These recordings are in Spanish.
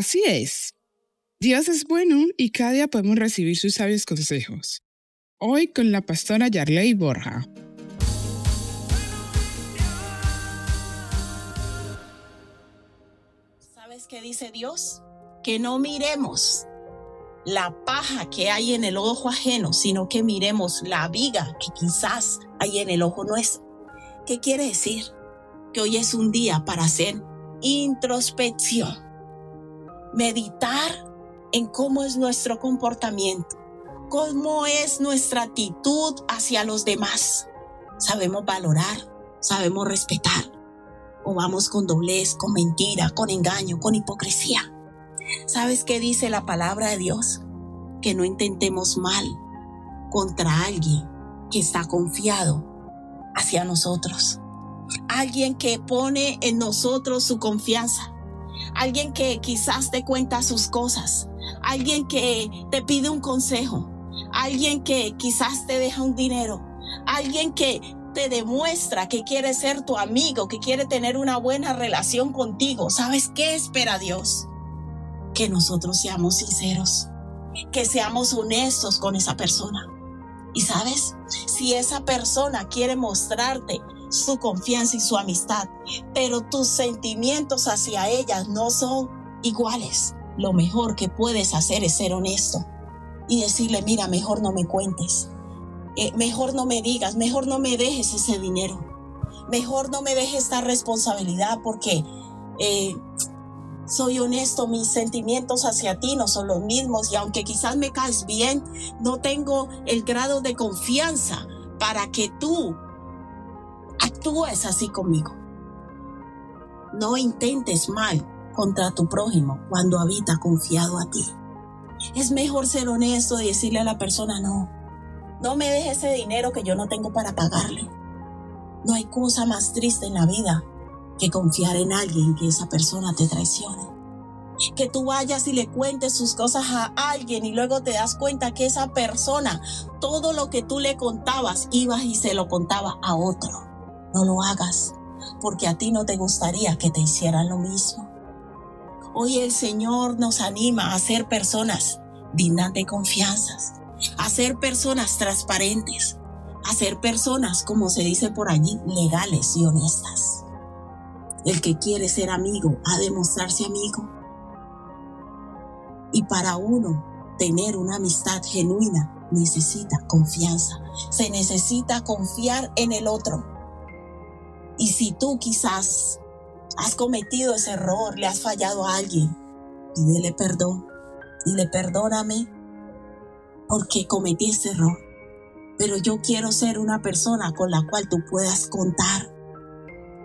Así es. Dios es bueno y cada día podemos recibir sus sabios consejos. Hoy con la pastora Yarley Borja. ¿Sabes qué dice Dios? Que no miremos la paja que hay en el ojo ajeno, sino que miremos la viga que quizás hay en el ojo nuestro. ¿Qué quiere decir? Que hoy es un día para hacer introspección, meditar en cómo es nuestro comportamiento, cómo es nuestra actitud hacia los demás. Sabemos valorar, sabemos respetar, o vamos con doblez, con mentira, con engaño, con hipocresía. ¿Sabes qué dice la palabra de Dios? Que no intentemos mal contra alguien que está confiado hacia nosotros. Alguien que pone en nosotros su confianza. Alguien que quizás te cuenta sus cosas. Alguien que te pide un consejo. Alguien que quizás te deja un dinero. Alguien que te demuestra que quiere ser tu amigo, que quiere tener una buena relación contigo. ¿Sabes qué espera Dios? Que nosotros seamos sinceros, que seamos honestos con esa persona. Y sabes, si esa persona quiere mostrarte su confianza y su amistad, pero tus sentimientos hacia ella no son iguales, lo mejor que puedes hacer es ser honesto y decirle, mira, mejor no me cuentes eh, mejor no me digas, mejor no me dejes ese dinero, mejor no me dejes esta responsabilidad porque eh, soy honesto, mis sentimientos hacia ti no son los mismos y aunque quizás me caes bien, no tengo el grado de confianza para que tú actúes así conmigo. No intentes mal contra tu prójimo cuando habita confiado a ti. Es mejor ser honesto y decirle a la persona, no, no me deje ese dinero que yo no tengo para pagarle. No hay cosa más triste en la vida que confiar en alguien que esa persona te traicione. Que tú vayas y le cuentes sus cosas a alguien y luego te das cuenta que esa persona, todo lo que tú le contabas, ibas y se lo contaba a otro. No lo hagas, porque a ti no te gustaría que te hicieran lo mismo. Hoy el Señor nos anima a ser personas dignas de confianzas, a ser personas transparentes, a ser personas, como se dice por allí, legales y honestas. El que quiere ser amigo ha de mostrarse amigo. Y para uno tener una amistad genuina necesita confianza. Se necesita confiar en el otro. Y si tú quizás has cometido ese error, le has fallado a alguien, pídele perdón. Dile, perdóname porque cometí ese error. Pero yo quiero ser una persona con la cual tú puedas contar.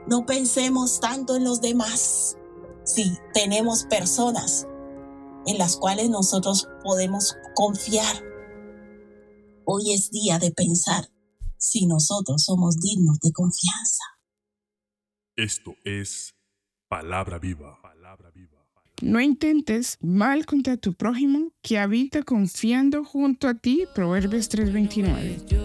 No pensemos tanto en los demás. Si tenemos personas en las cuales nosotros podemos confiar. Hoy es día de pensar si nosotros somos dignos de confianza. Esto es palabra viva. No intentes mal contra tu prójimo que habita confiando junto a ti. Proverbios 3:29.